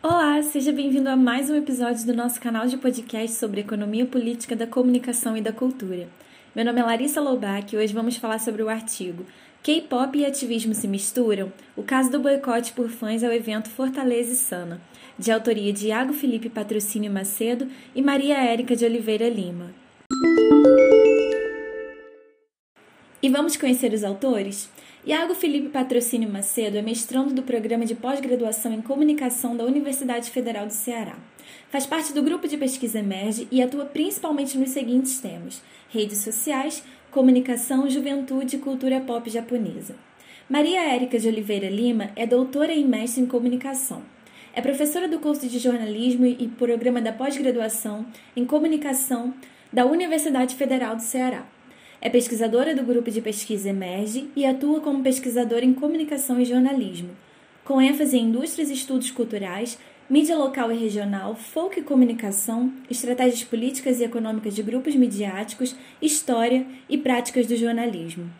Olá, seja bem-vindo a mais um episódio do nosso canal de podcast sobre economia política da comunicação e da cultura. Meu nome é Larissa Loubach e hoje vamos falar sobre o artigo K-pop e ativismo se misturam? O caso do boicote por fãs ao evento Fortaleza e Sana, de autoria de Iago Felipe Patrocínio Macedo e Maria Érica de Oliveira Lima. E vamos conhecer os autores? Iago Felipe Patrocínio Macedo é mestrando do programa de pós-graduação em comunicação da Universidade Federal do Ceará. Faz parte do grupo de pesquisa Emerge e atua principalmente nos seguintes temas: redes sociais, comunicação, juventude e cultura pop japonesa. Maria Érica de Oliveira Lima é doutora e mestre em comunicação. É professora do curso de jornalismo e programa da pós-graduação em comunicação da Universidade Federal do Ceará. É pesquisadora do grupo de pesquisa Emerge e atua como pesquisadora em comunicação e jornalismo, com ênfase em indústrias e estudos culturais, mídia local e regional, folk e comunicação, estratégias políticas e econômicas de grupos midiáticos, história e práticas do jornalismo.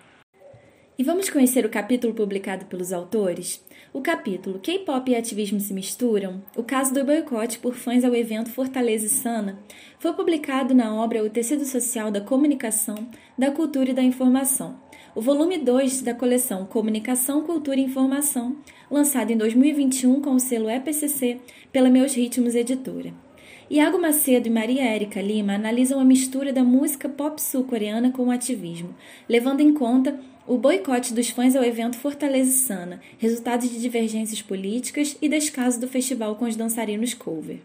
E vamos conhecer o capítulo publicado pelos autores? O capítulo K-pop e ativismo se misturam, o caso do boicote por fãs ao evento Fortaleza e Sana, foi publicado na obra O Tecido Social da Comunicação, da Cultura e da Informação, o volume 2 da coleção Comunicação, Cultura e Informação, lançado em 2021 com o selo EPCC pela Meus Ritmos Editora. Iago Macedo e Maria Érica Lima analisam a mistura da música pop sul-coreana com o ativismo, levando em conta o boicote dos fãs ao evento Fortaleza Sana, resultado de divergências políticas e descaso do festival com os dançarinos cover.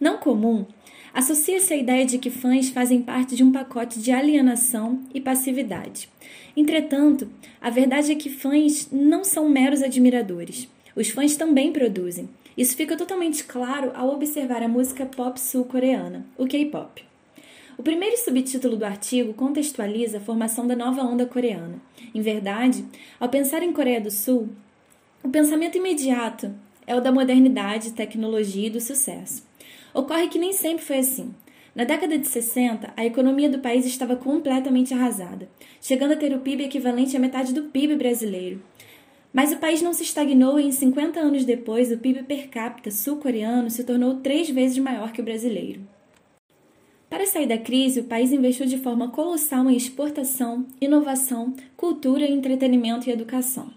Não comum, associa-se a ideia de que fãs fazem parte de um pacote de alienação e passividade. Entretanto, a verdade é que fãs não são meros admiradores. Os fãs também produzem. Isso fica totalmente claro ao observar a música pop sul-coreana, o K-pop. O primeiro subtítulo do artigo contextualiza a formação da nova onda coreana. Em verdade, ao pensar em Coreia do Sul, o pensamento imediato é o da modernidade, tecnologia e do sucesso. Ocorre que nem sempre foi assim. Na década de 60, a economia do país estava completamente arrasada, chegando a ter o PIB equivalente à metade do PIB brasileiro. Mas o país não se estagnou e, em 50 anos depois, o PIB per capita sul-coreano se tornou três vezes maior que o brasileiro. Para sair da crise, o país investiu de forma colossal em exportação, inovação, cultura, entretenimento e educação.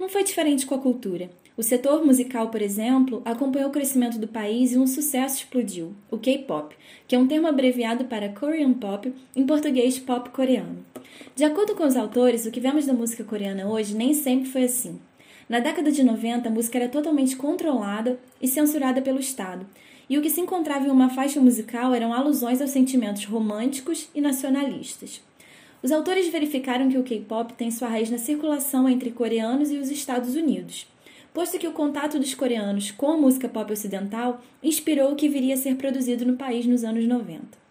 Não foi diferente com a cultura. O setor musical, por exemplo, acompanhou o crescimento do país e um sucesso explodiu, o K-pop, que é um termo abreviado para Korean Pop, em português pop coreano. De acordo com os autores, o que vemos da música coreana hoje nem sempre foi assim. Na década de 90, a música era totalmente controlada e censurada pelo Estado, e o que se encontrava em uma faixa musical eram alusões aos sentimentos românticos e nacionalistas. Os autores verificaram que o K-pop tem sua raiz na circulação entre coreanos e os Estados Unidos, posto que o contato dos coreanos com a música pop ocidental inspirou o que viria a ser produzido no país nos anos 90.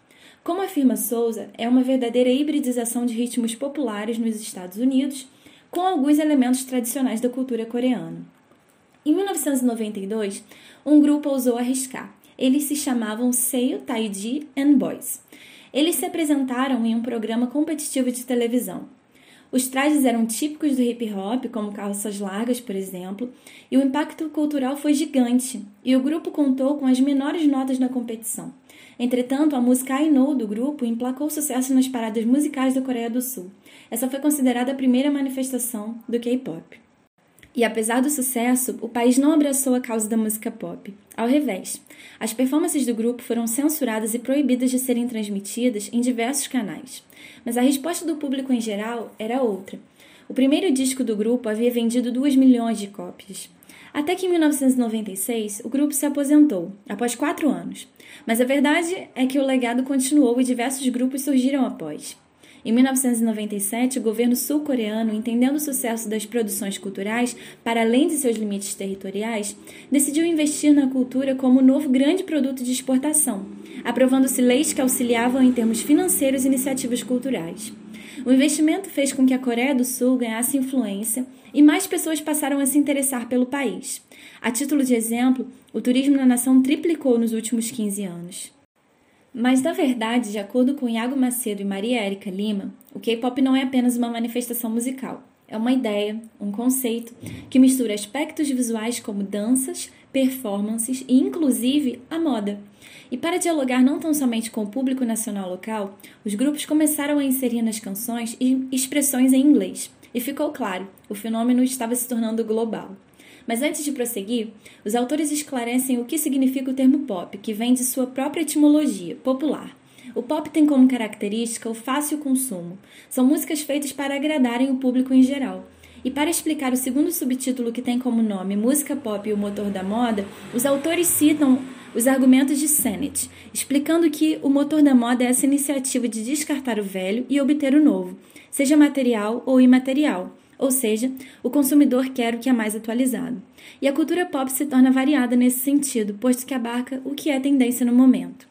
Como afirma Souza, é uma verdadeira hibridização de ritmos populares nos Estados Unidos com alguns elementos tradicionais da cultura coreana. Em 1992, um grupo ousou arriscar eles se chamavam Seiyu Taiji and Boys. Eles se apresentaram em um programa competitivo de televisão. Os trajes eram típicos do hip hop, como calças largas, por exemplo, e o impacto cultural foi gigante, e o grupo contou com as menores notas na competição. Entretanto, a música I do grupo emplacou sucesso nas paradas musicais da Coreia do Sul. Essa foi considerada a primeira manifestação do K-pop. E apesar do sucesso, o país não abraçou a causa da música pop. Ao revés, as performances do grupo foram censuradas e proibidas de serem transmitidas em diversos canais. Mas a resposta do público em geral era outra. O primeiro disco do grupo havia vendido 2 milhões de cópias. Até que em 1996 o grupo se aposentou, após quatro anos. Mas a verdade é que o legado continuou e diversos grupos surgiram após. Em 1997, o governo sul-coreano, entendendo o sucesso das produções culturais para além de seus limites territoriais, decidiu investir na cultura como novo grande produto de exportação, aprovando-se leis que auxiliavam em termos financeiros iniciativas culturais. O investimento fez com que a Coreia do Sul ganhasse influência e mais pessoas passaram a se interessar pelo país. A título de exemplo, o turismo na nação triplicou nos últimos 15 anos. Mas, na verdade, de acordo com Iago Macedo e Maria Érica Lima, o K-pop não é apenas uma manifestação musical. É uma ideia, um conceito, que mistura aspectos visuais como danças, performances e, inclusive, a moda. E para dialogar não tão somente com o público nacional local, os grupos começaram a inserir nas canções expressões em inglês. E ficou claro, o fenômeno estava se tornando global. Mas antes de prosseguir, os autores esclarecem o que significa o termo pop, que vem de sua própria etimologia, popular. O pop tem como característica o fácil consumo. São músicas feitas para agradarem o público em geral. E para explicar o segundo subtítulo que tem como nome Música Pop e o Motor da Moda, os autores citam os argumentos de Sennett, explicando que o motor da moda é essa iniciativa de descartar o velho e obter o novo, seja material ou imaterial, ou seja, o consumidor quer o que é mais atualizado. E a cultura pop se torna variada nesse sentido, posto que abarca o que é tendência no momento.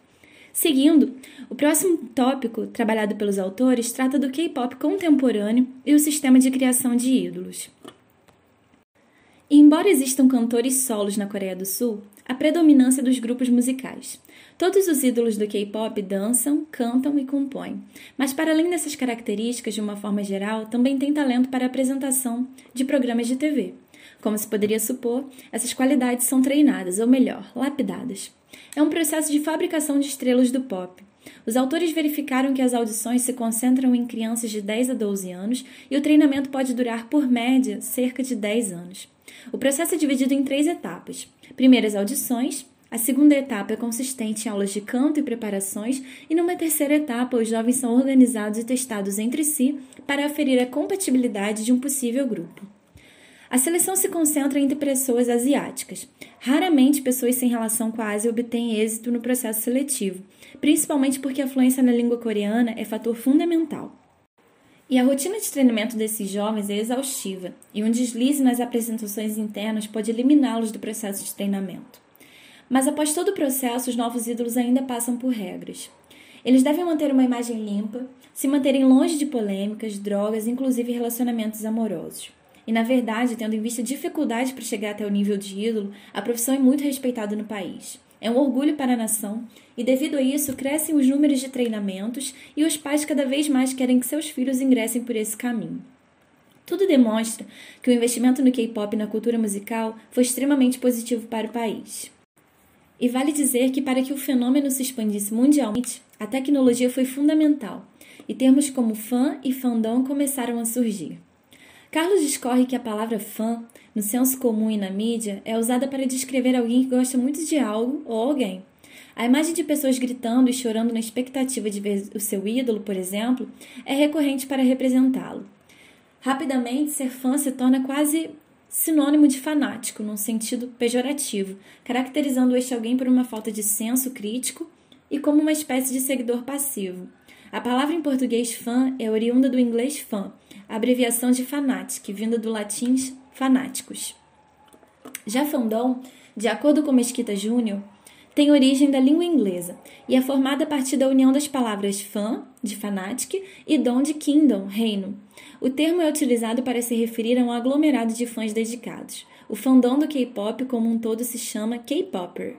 Seguindo, o próximo tópico, trabalhado pelos autores, trata do K-pop contemporâneo e o sistema de criação de ídolos. E embora existam cantores solos na Coreia do Sul, a predominância dos grupos musicais. Todos os ídolos do K-pop dançam, cantam e compõem, mas para além dessas características, de uma forma geral, também têm talento para a apresentação de programas de TV. Como se poderia supor, essas qualidades são treinadas, ou melhor, lapidadas. É um processo de fabricação de estrelas do pop. Os autores verificaram que as audições se concentram em crianças de 10 a 12 anos e o treinamento pode durar, por média, cerca de 10 anos. O processo é dividido em três etapas: primeiras audições, a segunda etapa é consistente em aulas de canto e preparações, e numa terceira etapa, os jovens são organizados e testados entre si para aferir a compatibilidade de um possível grupo. A seleção se concentra entre pessoas asiáticas. Raramente pessoas sem relação com a Ásia obtêm êxito no processo seletivo, principalmente porque a fluência na língua coreana é fator fundamental. E a rotina de treinamento desses jovens é exaustiva, e um deslize nas apresentações internas pode eliminá-los do processo de treinamento. Mas após todo o processo, os novos ídolos ainda passam por regras. Eles devem manter uma imagem limpa, se manterem longe de polêmicas, drogas, inclusive relacionamentos amorosos. E na verdade, tendo em vista dificuldades para chegar até o nível de ídolo, a profissão é muito respeitada no país. É um orgulho para a nação e, devido a isso, crescem os números de treinamentos e os pais cada vez mais querem que seus filhos ingressem por esse caminho. Tudo demonstra que o investimento no K-pop e na cultura musical foi extremamente positivo para o país. E vale dizer que para que o fenômeno se expandisse mundialmente, a tecnologia foi fundamental, e termos como fã e fandom começaram a surgir. Carlos discorre que a palavra fã, no senso comum e na mídia, é usada para descrever alguém que gosta muito de algo ou alguém. A imagem de pessoas gritando e chorando na expectativa de ver o seu ídolo, por exemplo, é recorrente para representá-lo. Rapidamente, ser fã se torna quase sinônimo de fanático, num sentido pejorativo, caracterizando este alguém por uma falta de senso crítico e como uma espécie de seguidor passivo. A palavra em português fã é oriunda do inglês fan, abreviação de fanatic, vinda do latim fanáticos. Já fandom, de acordo com Mesquita Júnior, tem origem da língua inglesa e é formada a partir da união das palavras fan, de fanatic, e dom, de kingdom, reino. O termo é utilizado para se referir a um aglomerado de fãs dedicados. O fandom do K-pop como um todo se chama K-popper.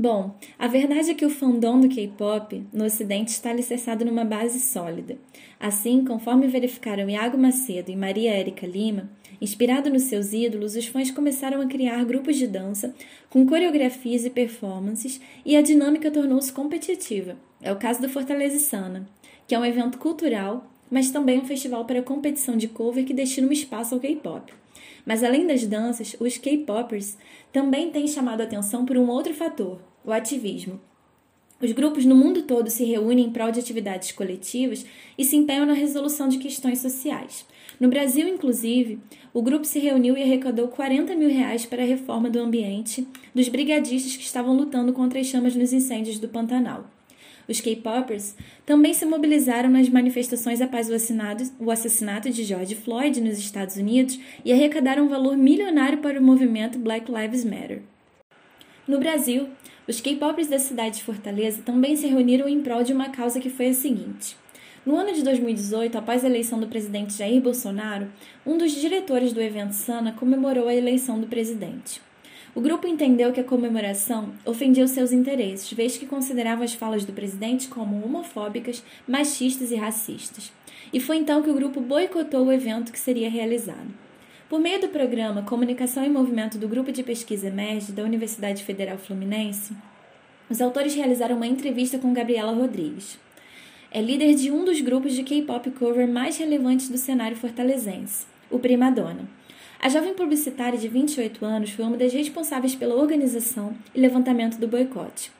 Bom, a verdade é que o fandom do K-pop no Ocidente está alicerçado numa base sólida. Assim, conforme verificaram Iago Macedo e Maria Érica Lima, Inspirado nos seus ídolos, os fãs começaram a criar grupos de dança com coreografias e performances e a dinâmica tornou-se competitiva. É o caso do Fortaleza Sana, que é um evento cultural, mas também um festival para competição de cover que destina um espaço ao K-pop. Mas além das danças, os K-popers também têm chamado a atenção por um outro fator, o ativismo. Os grupos no mundo todo se reúnem em prol de atividades coletivas e se empenham na resolução de questões sociais. No Brasil, inclusive, o grupo se reuniu e arrecadou 40 mil reais para a reforma do ambiente dos brigadistas que estavam lutando contra as chamas nos incêndios do Pantanal. Os K-popers também se mobilizaram nas manifestações após o, assassinato de George Floyd nos Estados Unidos e arrecadaram um valor milionário para o movimento Black Lives Matter. No Brasil, os K-popers da cidade de Fortaleza também se reuniram em prol de uma causa que foi a seguinte: no ano de 2018, após a eleição do presidente Jair Bolsonaro, um dos diretores do evento Sana comemorou a eleição do presidente. O grupo entendeu que a comemoração ofendia os seus interesses, vez que considerava as falas do presidente como homofóbicas, machistas e racistas. E foi então que o grupo boicotou o evento que seria realizado. Por meio do programa Comunicação em Movimento do Grupo de Pesquisa Emerge da Universidade Federal Fluminense, os autores realizaram uma entrevista com Gabriela Rodrigues. É líder de um dos grupos de K-pop cover mais relevantes do cenário fortalezense, o Prima Donna. A jovem publicitária de 28 anos foi uma das responsáveis pela organização e levantamento do boicote.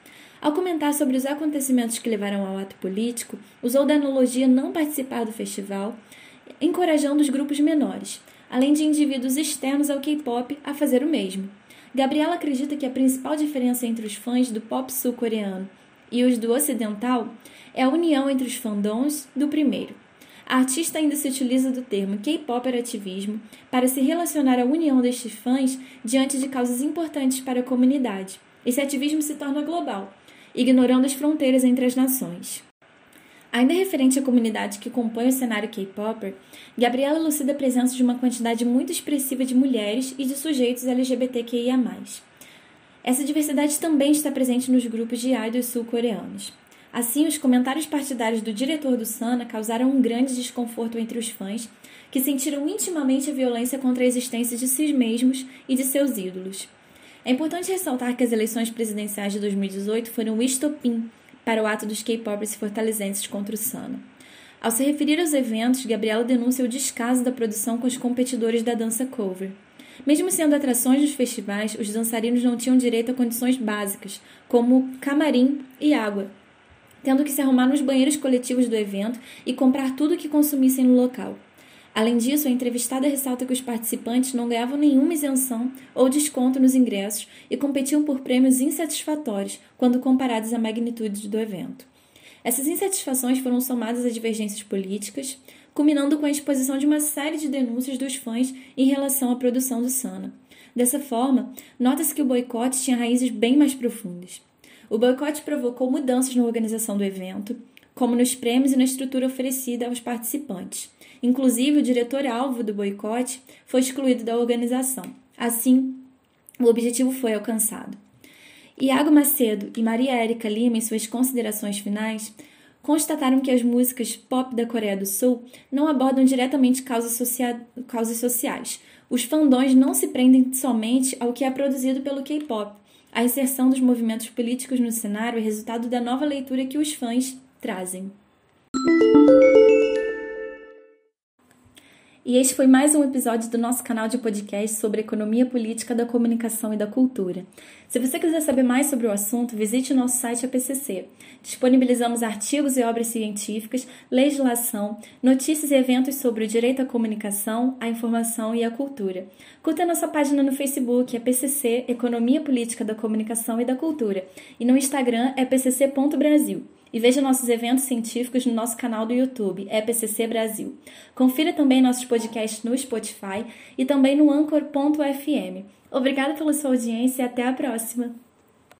Ao comentar sobre os acontecimentos que levaram ao ato político, usou da analogia não participar do festival, encorajando os grupos menores, além de indivíduos externos ao K-pop a fazer o mesmo. Gabriela acredita que a principal diferença entre os fãs do pop sul-coreano e os do ocidental é a união entre os fandoms do primeiro. A artista ainda se utiliza do termo K-pop ativismo para se relacionar à união destes fãs diante de causas importantes para a comunidade. Esse ativismo se torna global, ignorando as fronteiras entre as nações. Ainda referente à comunidade que compõe o cenário K-Popper, Gabriela elucida a presença de uma quantidade muito expressiva de mulheres e de sujeitos LGBTQIA. Essa diversidade também está presente nos grupos de idols sul-coreanos. Assim, os comentários partidários do diretor do Sana causaram um grande desconforto entre os fãs, que sentiram intimamente a violência contra a existência de si mesmos e de seus ídolos. É importante ressaltar que as eleições presidenciais de 2018 foram o estopim para o ato dos K-popers fortalezenses contra o Sana. Ao se referir aos eventos, Gabriela denuncia o descaso da produção com os competidores da dança cover. Mesmo sendo atrações dos festivais, os dançarinos não tinham direito a condições básicas, como camarim e água, tendo que se arrumar nos banheiros coletivos do evento e comprar tudo o que consumissem no local. Além disso, a entrevistada ressalta que os participantes não ganhavam nenhuma isenção ou desconto nos ingressos e competiam por prêmios insatisfatórios quando comparados à magnitude do evento. Essas insatisfações foram somadas a divergências políticas, culminando com a exposição de uma série de denúncias dos fãs em relação à produção do Sana. Dessa forma, nota-se que o boicote tinha raízes bem mais profundas. O boicote provocou mudanças na organização do evento, como nos prêmios e na estrutura oferecida aos participantes. Inclusive, o diretor-alvo do boicote foi excluído da organização. Assim, o objetivo foi alcançado. Iago Macedo e Maria Érica Lima, em suas considerações finais, constataram que as músicas pop da Coreia do Sul não abordam diretamente causas, socia causas sociais. Os fandões não se prendem somente ao que é produzido pelo K-pop, a inserção dos movimentos políticos no cenário é resultado da nova leitura que os fãs trazem. E este foi mais um episódio do nosso canal de podcast sobre economia política da comunicação e da cultura. Se você quiser saber mais sobre o assunto, visite o nosso site APCC. Disponibilizamos artigos e obras científicas, legislação, notícias e eventos sobre o direito à comunicação, à informação e à cultura. Curta nossa página no Facebook, APCC Economia Política da Comunicação e da Cultura, e no Instagram é pcc.brasil. E veja nossos eventos científicos no nosso canal do YouTube, EPCC Brasil. Confira também nossos podcasts no Spotify e também no Anchor.fm. Obrigada pela sua audiência e até a próxima!